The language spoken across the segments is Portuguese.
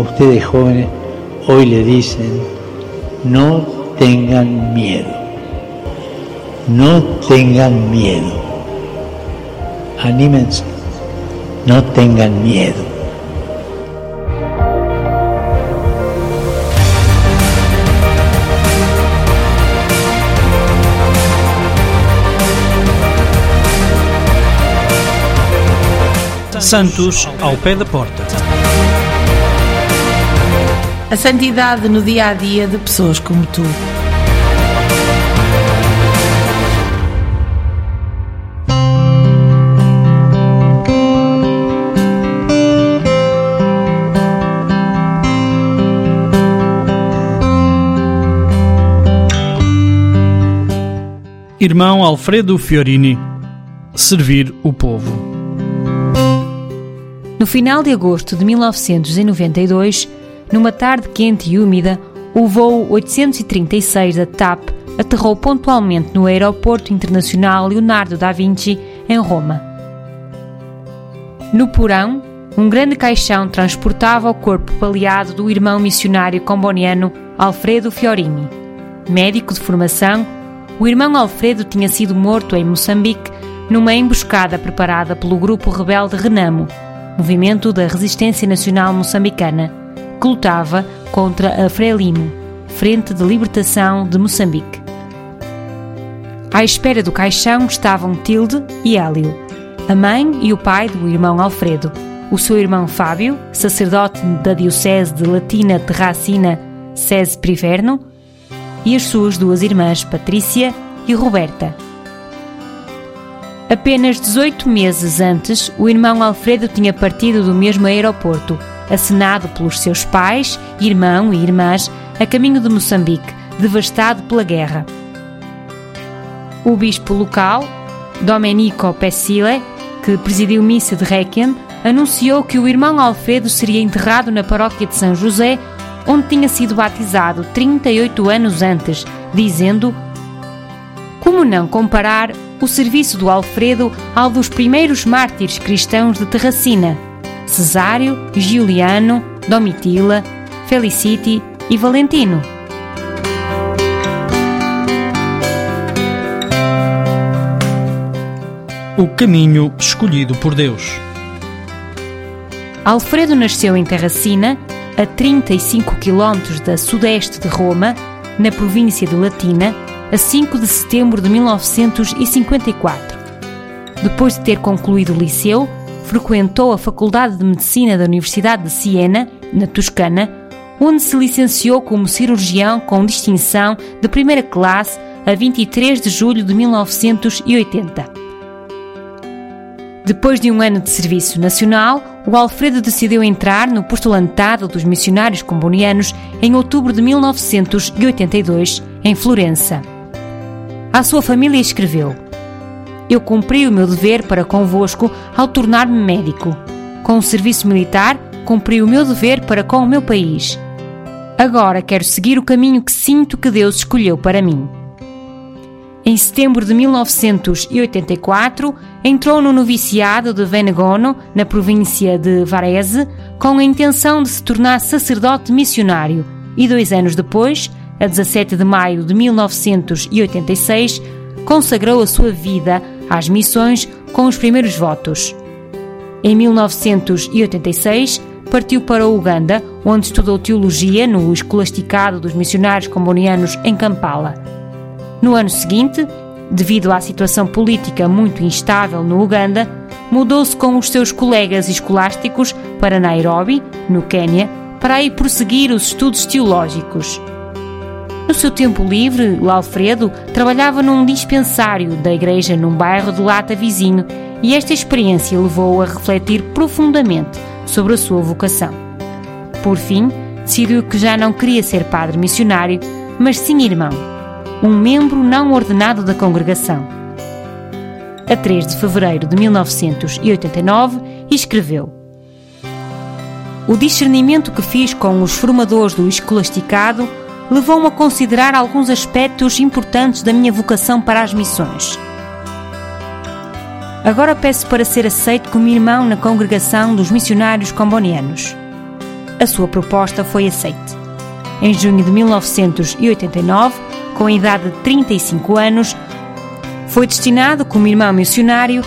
Ustedes jóvenes hoy le dicen, no tengan miedo, no tengan miedo, anímense, no tengan miedo. Santos ao pé da porta. A santidade no dia a dia de pessoas como tu. Irmão Alfredo Fiorini. Servir o povo. No final de agosto de 1992, numa tarde quente e úmida, o voo 836 da TAP aterrou pontualmente no Aeroporto Internacional Leonardo da Vinci, em Roma. No porão, um grande caixão transportava o corpo baleado do irmão missionário comboniano Alfredo Fiorini. Médico de formação, o irmão Alfredo tinha sido morto em Moçambique numa emboscada preparada pelo grupo rebelde Renamo, movimento da resistência nacional moçambicana, que lutava contra a Frelimo, Frente de Libertação de Moçambique. À espera do caixão estavam Tilde e Hélio, a mãe e o pai do irmão Alfredo, o seu irmão Fábio, sacerdote da Diocese de Latina Terracina Sese Priverno, e as suas duas irmãs Patrícia e Roberta. Apenas 18 meses antes, o irmão Alfredo tinha partido do mesmo aeroporto, acenado pelos seus pais, irmão e irmãs, a caminho de Moçambique, devastado pela guerra. O bispo local, Domenico Pessile, que presidiu missa de Requiem, anunciou que o irmão Alfredo seria enterrado na paróquia de São José, onde tinha sido batizado 38 anos antes, dizendo: Como não comparar o serviço do Alfredo ao dos primeiros mártires cristãos de Terracina, Cesário, Giuliano, Domitila, Felicity e Valentino. O caminho escolhido por Deus. Alfredo nasceu em Terracina, a 35 km da sudeste de Roma, na província de Latina, a 5 de setembro de 1954. Depois de ter concluído o liceu, frequentou a Faculdade de Medicina da Universidade de Siena, na Toscana, onde se licenciou como cirurgião com distinção de primeira classe a 23 de julho de 1980. Depois de um ano de serviço nacional, o Alfredo decidiu entrar no postulantado dos missionários combonianos em outubro de 1982, em Florença. À sua família escreveu: Eu cumpri o meu dever para convosco ao tornar-me médico. Com o serviço militar, cumpri o meu dever para com o meu país. Agora quero seguir o caminho que sinto que Deus escolheu para mim. Em setembro de 1984, entrou no noviciado de Venegono, na província de Varese, com a intenção de se tornar sacerdote missionário e dois anos depois a 17 de maio de 1986, consagrou a sua vida às missões com os primeiros votos. Em 1986, partiu para Uganda, onde estudou teologia no escolasticado dos missionários combonianos em Kampala. No ano seguinte, devido à situação política muito instável no Uganda, mudou-se com os seus colegas escolásticos para Nairobi, no Quênia, para aí prosseguir os estudos teológicos. No seu tempo livre, o Alfredo trabalhava num dispensário da igreja num bairro de Lata vizinho e esta experiência levou-o a refletir profundamente sobre a sua vocação. Por fim, decidiu que já não queria ser padre missionário, mas sim irmão, um membro não ordenado da congregação. A 3 de fevereiro de 1989, escreveu: O discernimento que fiz com os formadores do escolasticado levou-me a considerar alguns aspectos importantes da minha vocação para as missões. Agora peço para ser aceito como irmão na congregação dos missionários combonianos. A sua proposta foi aceite. Em junho de 1989, com a idade de 35 anos, foi destinado como irmão missionário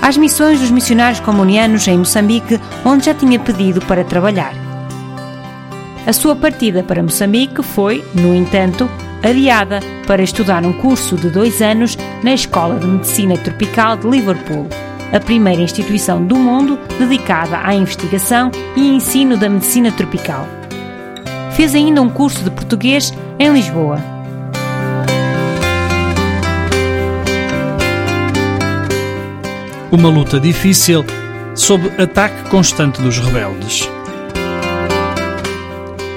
às missões dos missionários comunianos em Moçambique, onde já tinha pedido para trabalhar. A sua partida para Moçambique foi, no entanto, adiada para estudar um curso de dois anos na Escola de Medicina Tropical de Liverpool, a primeira instituição do mundo dedicada à investigação e ensino da medicina tropical. Fez ainda um curso de português em Lisboa. Uma luta difícil sob ataque constante dos rebeldes.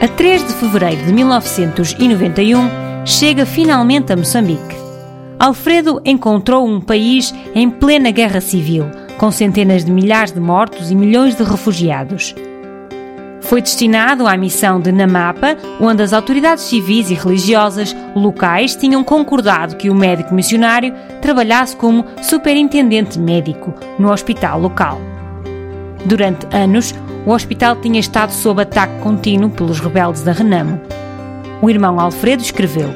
A 3 de fevereiro de 1991, chega finalmente a Moçambique. Alfredo encontrou um país em plena guerra civil, com centenas de milhares de mortos e milhões de refugiados. Foi destinado à missão de Namapa, onde as autoridades civis e religiosas locais tinham concordado que o médico missionário trabalhasse como superintendente médico no hospital local. Durante anos, o hospital tinha estado sob ataque contínuo pelos rebeldes da Renamo. O irmão Alfredo escreveu: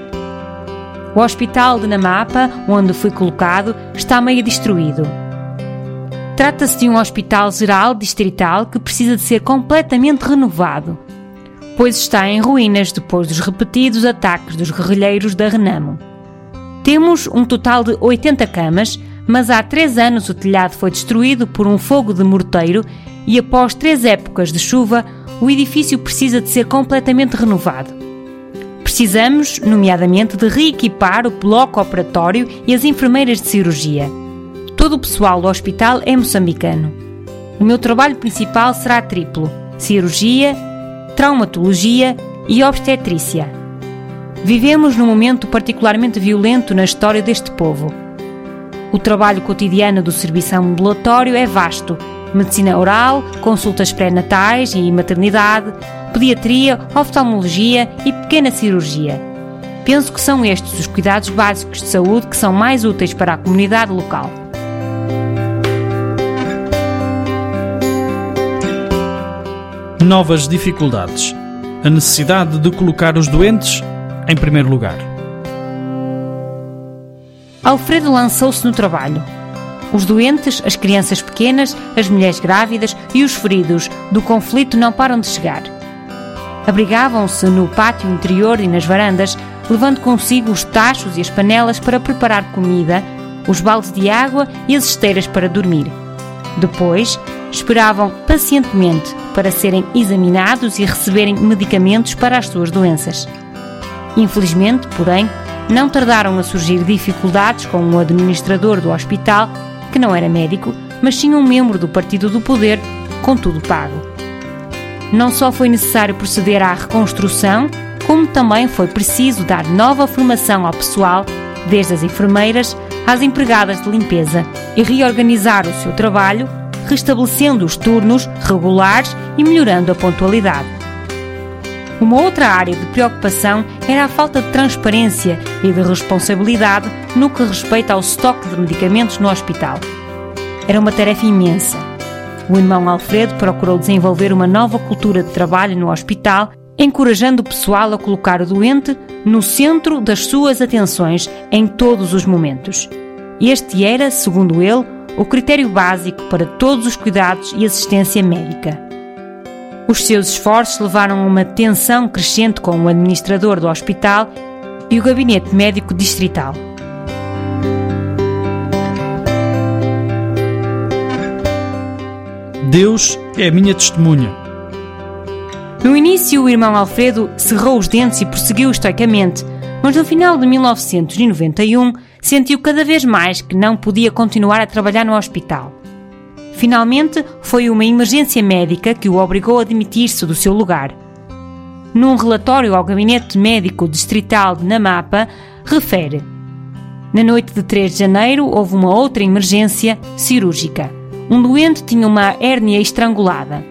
O hospital de Namapa, onde fui colocado, está meio destruído. Trata-se de um hospital geral distrital que precisa de ser completamente renovado, pois está em ruínas depois dos repetidos ataques dos guerrilheiros da Renamo. Temos um total de 80 camas, mas há três anos o telhado foi destruído por um fogo de morteiro e após três épocas de chuva, o edifício precisa de ser completamente renovado. Precisamos, nomeadamente, de reequipar o bloco operatório e as enfermeiras de cirurgia. Todo o pessoal do hospital é moçambicano. O meu trabalho principal será triplo: cirurgia, traumatologia e obstetrícia. Vivemos num momento particularmente violento na história deste povo. O trabalho cotidiano do serviço ambulatório é vasto: medicina oral, consultas pré-natais e maternidade, pediatria, oftalmologia e pequena cirurgia. Penso que são estes os cuidados básicos de saúde que são mais úteis para a comunidade local. Novas dificuldades. A necessidade de colocar os doentes em primeiro lugar. Alfredo lançou-se no trabalho. Os doentes, as crianças pequenas, as mulheres grávidas e os feridos do conflito não param de chegar. Abrigavam-se no pátio interior e nas varandas, levando consigo os tachos e as panelas para preparar comida, os baldes de água e as esteiras para dormir. Depois, esperavam pacientemente para serem examinados e receberem medicamentos para as suas doenças. Infelizmente, porém, não tardaram a surgir dificuldades com o administrador do hospital, que não era médico, mas sim um membro do Partido do Poder, com tudo pago. Não só foi necessário proceder à reconstrução, como também foi preciso dar nova formação ao pessoal, desde as enfermeiras às empregadas de limpeza, e reorganizar o seu trabalho, restabelecendo os turnos regulares e melhorando a pontualidade. Uma outra área de preocupação era a falta de transparência e de responsabilidade no que respeita ao estoque de medicamentos no hospital. Era uma tarefa imensa. O irmão Alfredo procurou desenvolver uma nova cultura de trabalho no hospital, encorajando o pessoal a colocar o doente no centro das suas atenções em todos os momentos. Este era, segundo ele, o critério básico para todos os cuidados e assistência médica. Os seus esforços levaram a uma tensão crescente com o administrador do hospital e o gabinete médico distrital. Deus é a minha testemunha. No início, o irmão Alfredo cerrou os dentes e prosseguiu estoicamente, mas no final de 1991 sentiu cada vez mais que não podia continuar a trabalhar no hospital. Finalmente, foi uma emergência médica que o obrigou a demitir-se do seu lugar. Num relatório ao Gabinete Médico Distrital de Namapa, refere: Na noite de 3 de janeiro houve uma outra emergência cirúrgica. Um doente tinha uma hérnia estrangulada.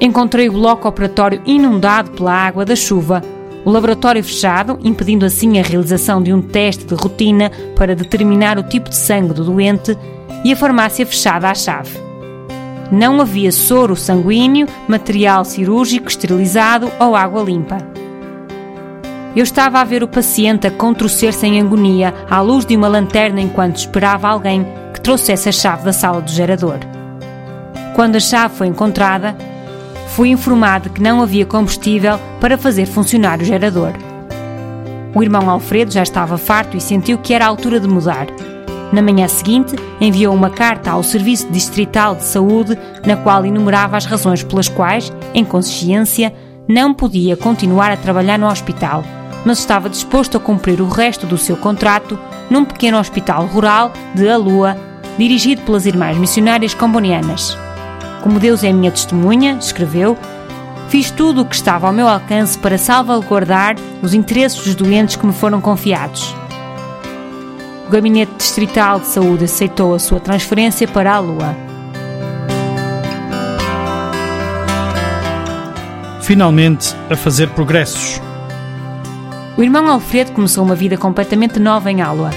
Encontrei o bloco operatório inundado pela água da chuva, o laboratório fechado, impedindo assim a realização de um teste de rotina para determinar o tipo de sangue do doente, e a farmácia fechada à chave. Não havia soro sanguíneo, material cirúrgico esterilizado ou água limpa. Eu estava a ver o paciente a contorcer-se em agonia à luz de uma lanterna enquanto esperava alguém que trouxesse a chave da sala do gerador. Quando a chave foi encontrada, fui informado que não havia combustível para fazer funcionar o gerador. O irmão Alfredo já estava farto e sentiu que era a altura de mudar. Na manhã seguinte, enviou uma carta ao Serviço Distrital de Saúde, na qual enumerava as razões pelas quais, em consciência, não podia continuar a trabalhar no hospital, mas estava disposto a cumprir o resto do seu contrato num pequeno hospital rural de Alua, dirigido pelas Irmãs Missionárias Combonianas. Como Deus é minha testemunha, escreveu, fiz tudo o que estava ao meu alcance para salvaguardar os interesses dos doentes que me foram confiados. O Gabinete Distrital de Saúde aceitou a sua transferência para a Lua. Finalmente a fazer progressos. O irmão Alfredo começou uma vida completamente nova em Alua.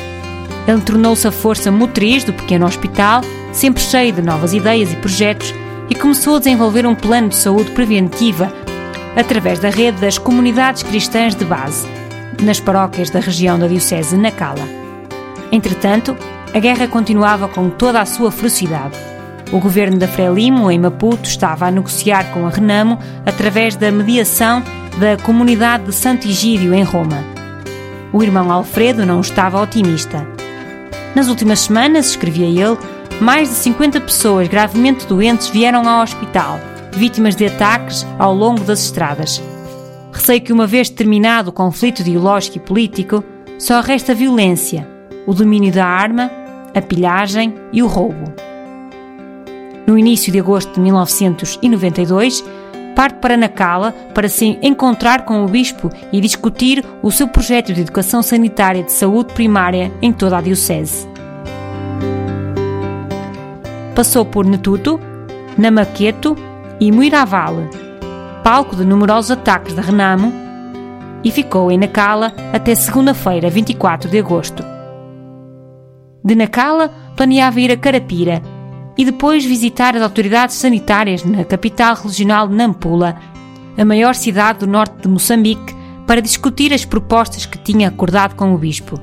Ele tornou-se a força motriz do pequeno hospital, sempre cheio de novas ideias e projetos, e começou a desenvolver um plano de saúde preventiva através da rede das comunidades cristãs de base, nas paróquias da região da Diocese de Nacala. Entretanto, a guerra continuava com toda a sua ferocidade. O governo da Frelimo, em Maputo, estava a negociar com a Renamo através da mediação da comunidade de Santo Egídio, em Roma. O irmão Alfredo não estava otimista. Nas últimas semanas, escrevia ele, mais de 50 pessoas gravemente doentes vieram ao hospital, vítimas de ataques ao longo das estradas. Receio que, uma vez terminado o conflito ideológico e político, só resta violência, o domínio da arma, a pilhagem e o roubo. No início de agosto de 1992, parte para Nacala para se encontrar com o bispo e discutir o seu projeto de educação sanitária de saúde primária em toda a diocese. Passou por Netuto, Namaqueto e Muiraval, palco de numerosos ataques da Renamo, e ficou em Nacala até segunda-feira, 24 de agosto. De Nacala, planeava ir a Carapira e depois visitar as autoridades sanitárias na capital regional Nampula, a maior cidade do norte de Moçambique, para discutir as propostas que tinha acordado com o bispo.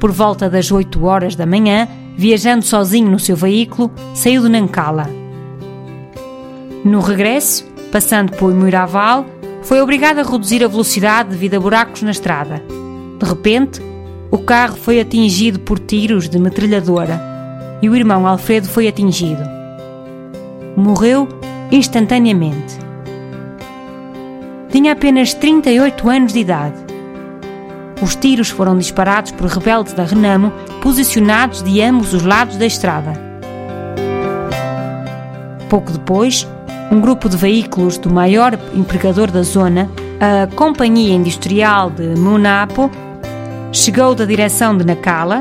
Por volta das 8 horas da manhã, viajando sozinho no seu veículo, saiu de Nancala. No regresso, passando por Muiraval, foi obrigado a reduzir a velocidade devido a buracos na estrada. De repente, o carro foi atingido por tiros de metralhadora e o irmão Alfredo foi atingido. Morreu instantaneamente. Tinha apenas 38 anos de idade. Os tiros foram disparados por rebeldes da Renamo posicionados de ambos os lados da estrada. Pouco depois, um grupo de veículos do maior empregador da zona, a Companhia Industrial de Munapo, chegou da direção de Nacala,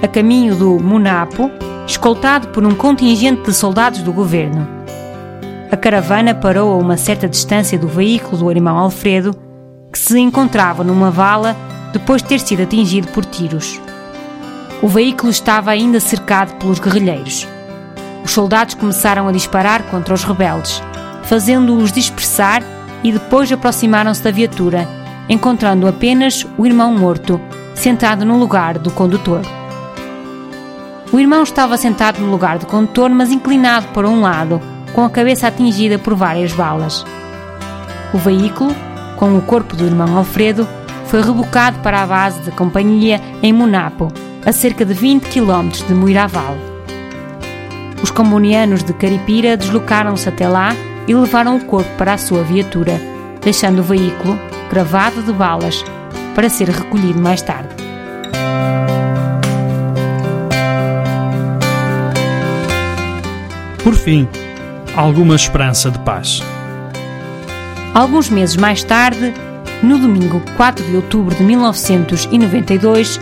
a caminho do Munapo, escoltado por um contingente de soldados do governo. A caravana parou a uma certa distância do veículo do irmão Alfredo, que se encontrava numa vala depois de ter sido atingido por tiros. O veículo estava ainda cercado pelos guerrilheiros. Os soldados começaram a disparar contra os rebeldes, fazendo-os dispersar e depois aproximaram-se da viatura, encontrando apenas o irmão morto sentado no lugar do condutor. O irmão estava sentado no lugar do condutor, mas inclinado para um lado, com a cabeça atingida por várias balas. O veículo, com o corpo do irmão Alfredo, foi rebocado para a base da companhia em Munapo, a cerca de 20 km de Muiraval. Os comunianos de Caripira deslocaram-se até lá e levaram o corpo para a sua viatura, deixando o veículo, gravado de balas, para ser recolhido mais tarde. Por fim, alguma esperança de paz. Alguns meses mais tarde, no domingo 4 de outubro de 1992,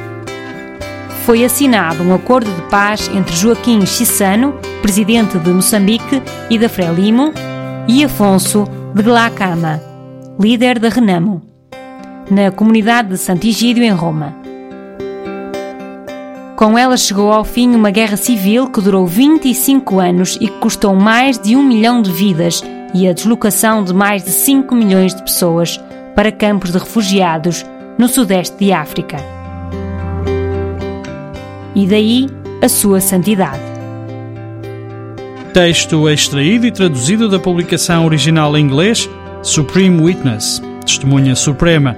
foi assinado um acordo de paz entre Joaquim Chissano, presidente de Moçambique e da Frelimo, e Afonso de Glacama, líder da Renamo, na comunidade de Sant'Egidio, em Roma. Com ela chegou ao fim uma guerra civil que durou 25 anos e que custou mais de um milhão de vidas e a deslocação de mais de 5 milhões de pessoas para campos de refugiados no sudeste de África. E daí a sua santidade. Texto extraído e traduzido da publicação original em inglês Supreme Witness, Testemunha Suprema,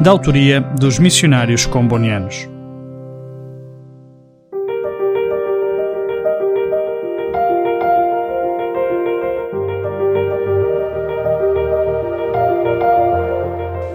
da autoria dos missionários combonianos.